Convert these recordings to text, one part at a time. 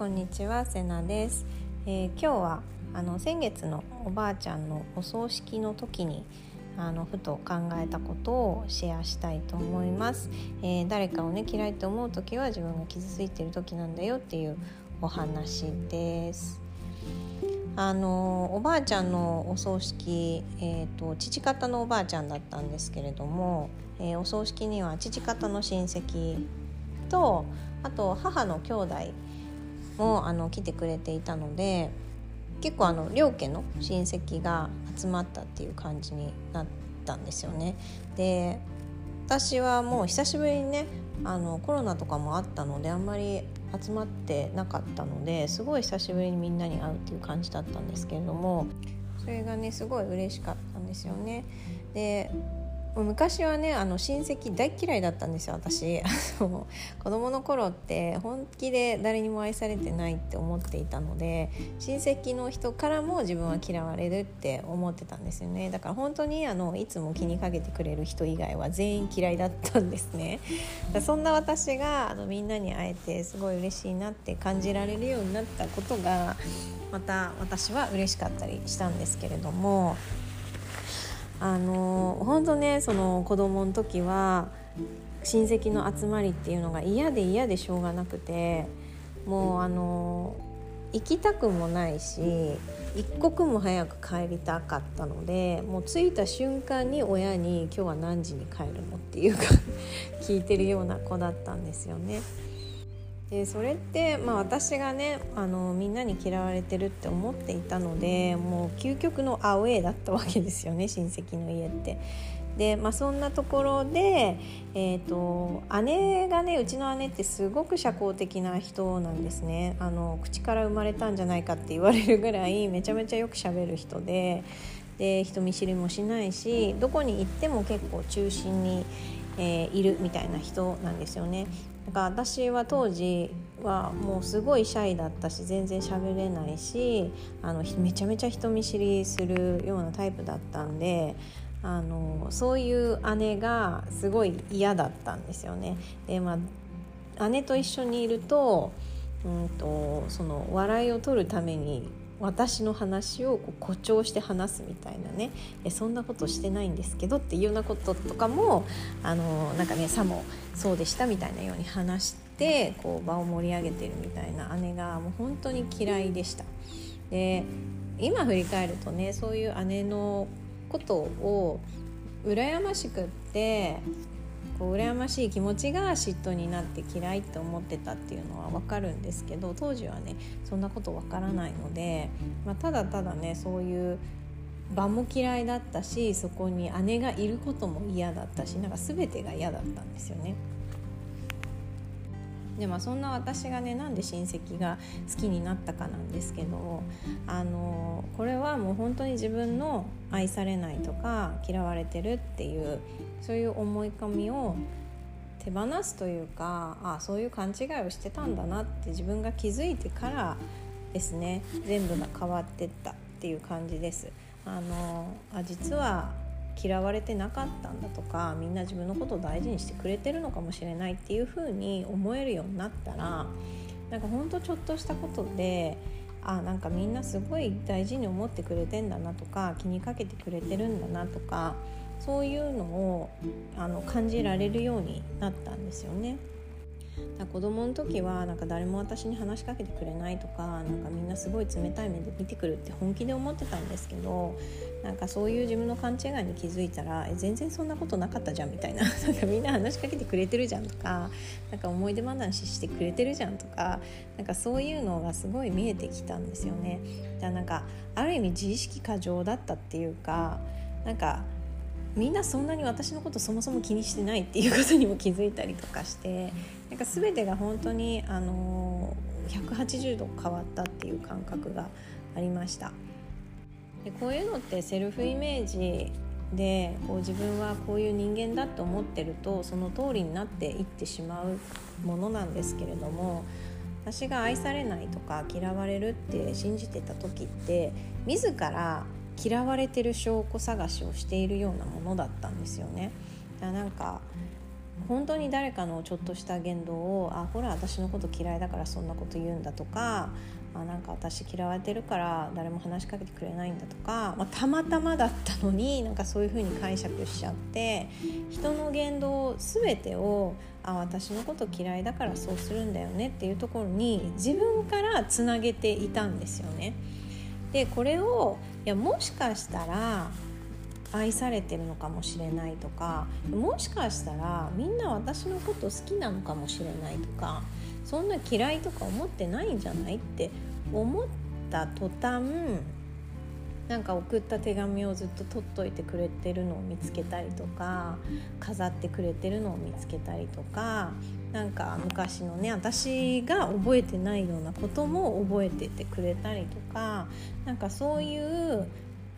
こんにちはせなです、えー、今日はあの先月のおばあちゃんのお葬式の時にあのふと考えたことをシェアしたいと思います、えー、誰かをね嫌いと思う時は自分が傷ついてる時なんだよっていうお話です。あのおばあちゃんのお葬式、えーと、父方のおばあちゃんだったんですけれども、えー、お葬式には父方の親戚とあと母の兄弟もあの来てくれていたので結構あの両家の親戚が集まったっていう感じになったんですよね。で私はもう久しぶりにねあのコロナとかもあったのであんまり集まってなかったのですごい久しぶりにみんなに会うっていう感じだったんですけれどもそれがねすごい嬉しかったんですよね。で昔はねあの親戚大嫌いだったんですよ私。子供の頃って本気で誰にも愛されてないって思っていたので親戚の人からも自分は嫌われるって思ってたんですよね。だから本当にあのいつも気にかけてくれる人以外は全員嫌いだったんですね。そんな私があのみんなに会えてすごい嬉しいなって感じられるようになったことがまた私は嬉しかったりしたんですけれどもあの本当ねその子供の時は親戚の集まりっていうのが嫌で嫌でしょうがなくてもうあの行きたくもないし一刻も早く帰りたかったのでもう着いた瞬間に親に「今日は何時に帰るの?」っていうか 聞いてるような子だったんですよね。でそれって、まあ、私がねあのみんなに嫌われてるって思っていたのでもう究極のアウェーだったわけですよね 親戚の家って。で、まあ、そんなところで、えーと、姉がねうちの姉ってすごく社交的な人なんですねあの口から生まれたんじゃないかって言われるぐらいめちゃめちゃよくしゃべる人でで人見知りもしないしどこに行っても結構中心に、えー、いるみたいな人なんですよね。なんか私は当時はもうすごいシャイだったし全然喋れないしあのめちゃめちゃ人見知りするようなタイプだったんであのそういう姉がすごい嫌だったんですよね。でまあ姉と一緒にいると,、うんとその笑いを取るために私の話をこう誇張して話すみたいなねえそんなことしてないんですけどっていうようなこととかもあのなんかねさもそうでしたみたいなように話してこう場を盛り上げてるみたいな姉がもう本当に嫌いでした。で今振り返るとねそういう姉のことを羨ましくってこう羨ましい気持ちが嫉妬になって嫌いって思ってたっていうのは分かるんですけど当時はねそんなこと分からないので、まあ、ただただねそういう場も嫌いだったしそこに姉がいることも嫌だったしなんか全てが嫌だったんですよね。でまあそんな私がねなんで親戚が好きになったかなんですけどあのこれはもう本当に自分の愛されないとか嫌われてるっていうそういう思い込みを手放すというかあそういう勘違いをしてたんだなって自分が気づいてからですね全部が変わってったっていう感じです。あのあ実は嫌われてなかったんだとかみんな自分のことを大事にしてくれてるのかもしれないっていう風に思えるようになったらなんかほんとちょっとしたことであなんかみんなすごい大事に思ってくれてんだなとか気にかけてくれてるんだなとかそういうのをあの感じられるようになったんですよね。だ子供の時はなんか誰も私に話しかけてくれないとかなんかみんなすごい冷たい目で見てくるって本気で思ってたんですけどなんかそういう自分の勘違いに気づいたらえ全然そんなことなかったじゃんみたいな なんかみんな話しかけてくれてるじゃんとかなんか思い出話してくれてるじゃんとかなんかそういうのがすごい見えてきたんですよね。だなんかある意味自意識過剰だったっていうかなんかみんなそんなに私のことそもそも気にしてないっていうことにも気づいたりとかしてなんか全てが本当にあの180度変わったっていう感覚がありました。でこういうのってセルフイメージでこう自分はこういう人間だと思ってるとその通りになっていってしまうものなんですけれども私が愛されないとか嫌われるって信じてた時って自ら嫌われてる証拠探しをしているようなものだったんですよね。だなんか本当に誰かのちょっとした言動をあほら私のこと嫌いだからそんなこと言うんだとかあなんか私嫌われてるから誰も話しかけてくれないんだとか、まあ、たまたまだったのになんかそういう風に解釈しちゃって人の言動全てをあ私のこと嫌いだからそうするんだよねっていうところに自分からつなげていたんですよね。でこれをいやもしかしたら愛されてるのかもしれないとかもしかしたらみんな私のこと好きなのかもしれないとかそんな嫌いとか思ってないんじゃないって思った途端なんか送った手紙をずっと取っといてくれてるのを見つけたりとか飾ってくれてるのを見つけたりとかなんか昔のね私が覚えてないようなことも覚えててくれたりとかなんかそういう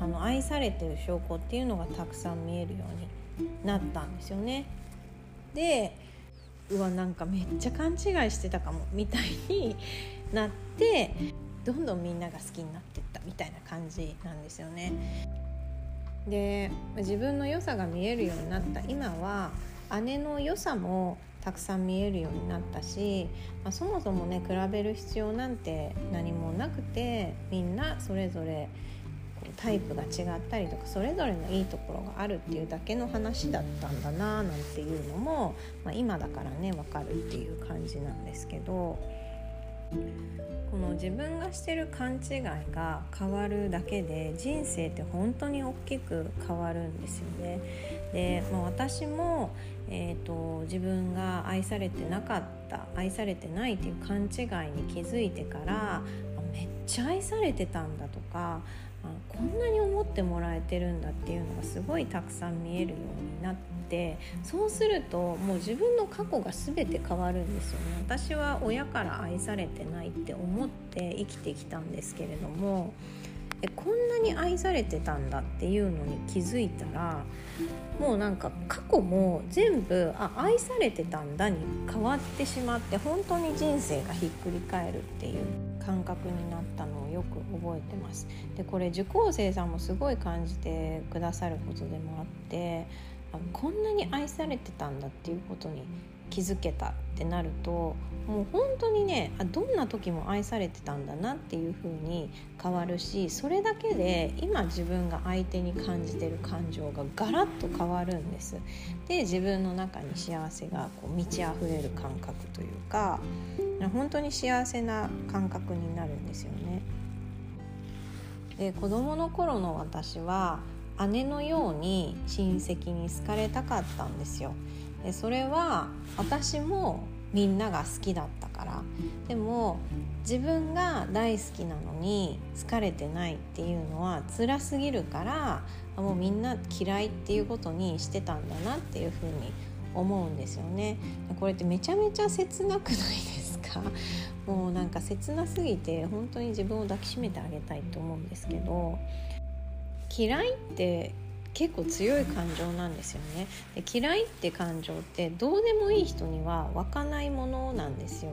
あの愛されてる証拠っていうのがたくさん見えるようになったんですよね。でうわなんかめっちゃ勘違いしてたかもみたいになってどんどんみんなが好きになってみたいな感じなんですよね。で自分の良さが見えるようになった今は姉の良さもたくさん見えるようになったし、まあ、そもそもね比べる必要なんて何もなくてみんなそれぞれタイプが違ったりとかそれぞれのいいところがあるっていうだけの話だったんだななんていうのも、まあ、今だからね分かるっていう感じなんですけどこの自分がしてる勘違いが変わるだけで人生って本当に大きく変わるんですよね。で、まあ、私も、えーと、自分が愛されてなかった愛されてないっていう勘違いに気づいてからめっちゃ愛されてたんだとかこんなに思ってもらえてるんだっていうのがすごいたくさん見えるようになってそうするともう自分の過去が全て変わるんですよね。私は親から愛されてないって思って生きてきたんですけれどもえこんなに愛されてたんだっていうのに気づいたらもうなんか過去も全部あ愛されてたんだに変わってしまって本当に人生がひっくり返るっていう。感覚になったのをよく覚えてます。でこれ受講生さんもすごい感じてくださることでもあってこんなに愛されてたんだっていうことに気づけたってなるともう本当にねあどんな時も愛されてたんだなっていう風に変わるしそれだけで今自分が相手に感じてる感情がガラッと変わるんです。で自分の中に幸せがこう満ち溢れる感覚というか本当に幸せな感覚になるんですよね。で子供の頃の私は姉のように親戚に好かれたかったんですよ。でそれは私もみんなが好きだったから。でも自分が大好きなのに好かれてないっていうのは辛すぎるからもうみんな嫌いっていうことにしてたんだなっていうふうに思うんですよね。これってめちゃめちゃ切なくないですか？もうなんか切なすぎて本当に自分を抱きしめてあげたいと思うんですけど。嫌いって結構強い感情なんですよね。で嫌いって感情ってどうでもいい人には湧かないものなんですよ。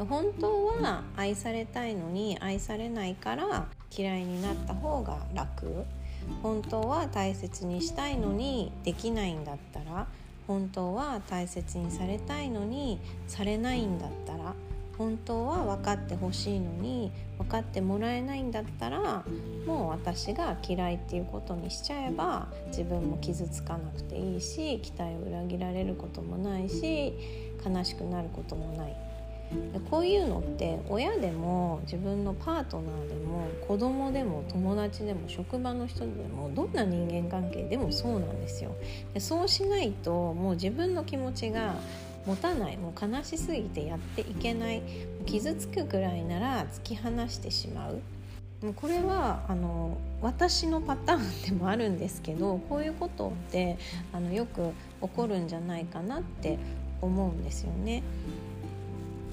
本当は愛されたいのに愛されないから嫌いになった方が楽。本当は大切にしたいのにできないんだったら。本当は大切にされたいのにされないんだったら。本当は分かってほしいのに分かってもらえないんだったらもう私が嫌いっていうことにしちゃえば自分も傷つかなくていいし期待を裏切られることもないし悲しくなることもない。こういうのって親でも自分のパートナーでも子供でも友達でも職場の人でもどんな人間関係でもそうなんですよ。でそうしないともう自分の気持ちが持たないもう悲しすぎてやっていけない傷つくぐらいなら突き放してしまうこれはあの私のパターンでもあるんですけどこういうことってあのよく起こるんじゃないかなって思うんですよね。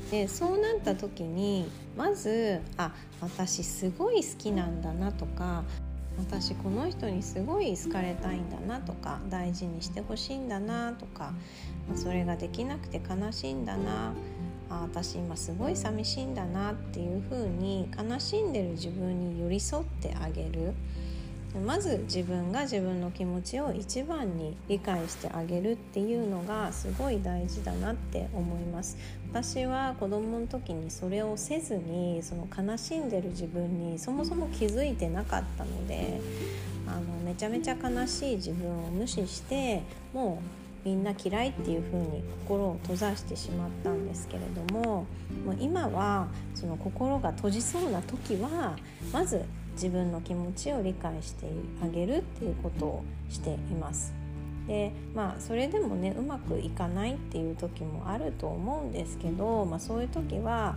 でそうなった時にまずあ私すごい好きなんだなとか私この人にすごい好かれたいんだなとか大事にしてほしいんだなとかそれができなくて悲しいんだなあ私今すごい寂しいんだなっていうふうに悲しんでる自分に寄り添ってあげる。まず自分が自分の気持ちを一番に理解してあげるっていうのがすごい大事だなって思います。私は子供の時にそれをせずにその悲しんでる自分にそもそも気づいてなかったのであのめちゃめちゃ悲しい自分を無視してもうみんな嫌いっていう風に心を閉ざしてしまったんですけれどももう今はその心が閉じそうな時はまず自分の気持ちを理解してあげるっていうことをしています。でまあそれでもねうまくいかないっていう時もあると思うんですけど、まあ、そういう時は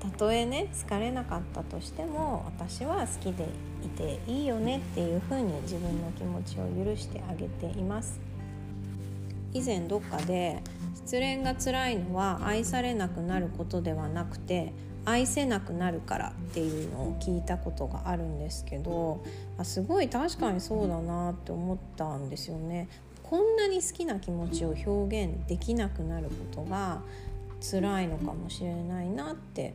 たとえね好かれなかったとしても私は好きでいていいよねっていうふうに自分の気持ちを許してあげています。以前どっかで失恋が辛いのは愛されなくなることではなくて愛せなくなるからっていうのを聞いたことがあるんですけどあすごい確かにそうだなって思ったんですよね。こんなに好きな気持ちを表現できなくなることが辛いのかもしれないなって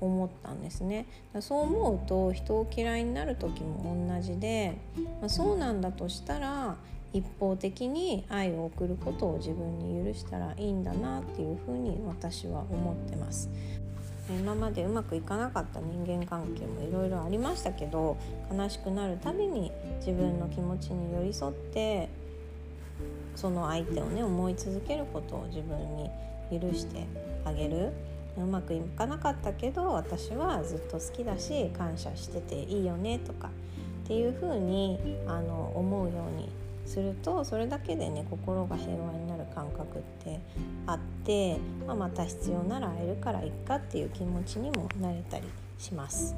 思ったんですねそう思うと人を嫌いになる時も同じで、まあ、そうなんだとしたら一方的に愛を送ることを自分に許したらいいんだなっていうふうに私は思ってます。今までうまくいかなかった人間関係もいろいろありましたけど悲しくなるたびに自分の気持ちに寄り添ってその相手をね思い続けることを自分に許してあげる。うまくいかなかったけど私はずっと好きだし感謝してていいよねとかっていうふうにあの思うようにするとそれだけでね心が平和に感覚ってあって、まあ、また必要なら会えるからいっかっていう気持ちにもなれたりします。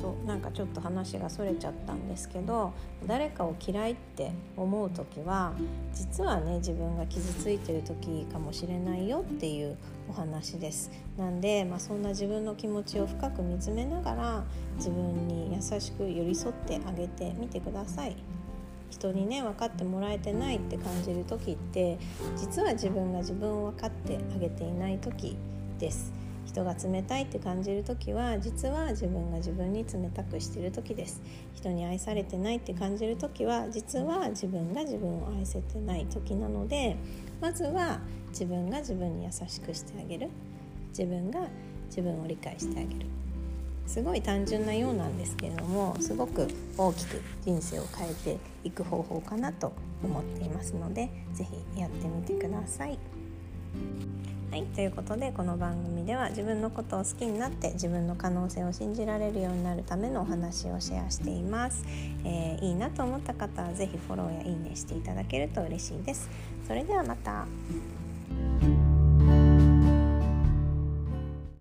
となんかちょっと話がそれちゃったんですけど誰かを嫌いって思う時は実はね自分が傷ついてる時かもしれないよっていうお話ですなんで、まあ、そんな自分の気持ちを深く見つめながら自分に優しく寄り添ってあげてみてください。人にね分かってもらえてないって感じる時って実は自分が自分を分かってあげていない時です。人が冷たいって感じる時は実は自分が自分に冷たくしてる時です。人に愛されてないって感じる時は実は自分が自分を愛せてない時なのでまずは自分が自分に優しくしてあげる。自分が自分を理解してあげる。すごい単純なようなんですけれどもすごく大きく人生を変えていく方法かなと思っていますので是非やってみてください。はいということでこの番組では自分のことを好きになって自分の可能性を信じられるようになるためのお話をシェアしています、えー、いいなと思った方は是非フォローやいいねしていただけると嬉しいです。それではまた。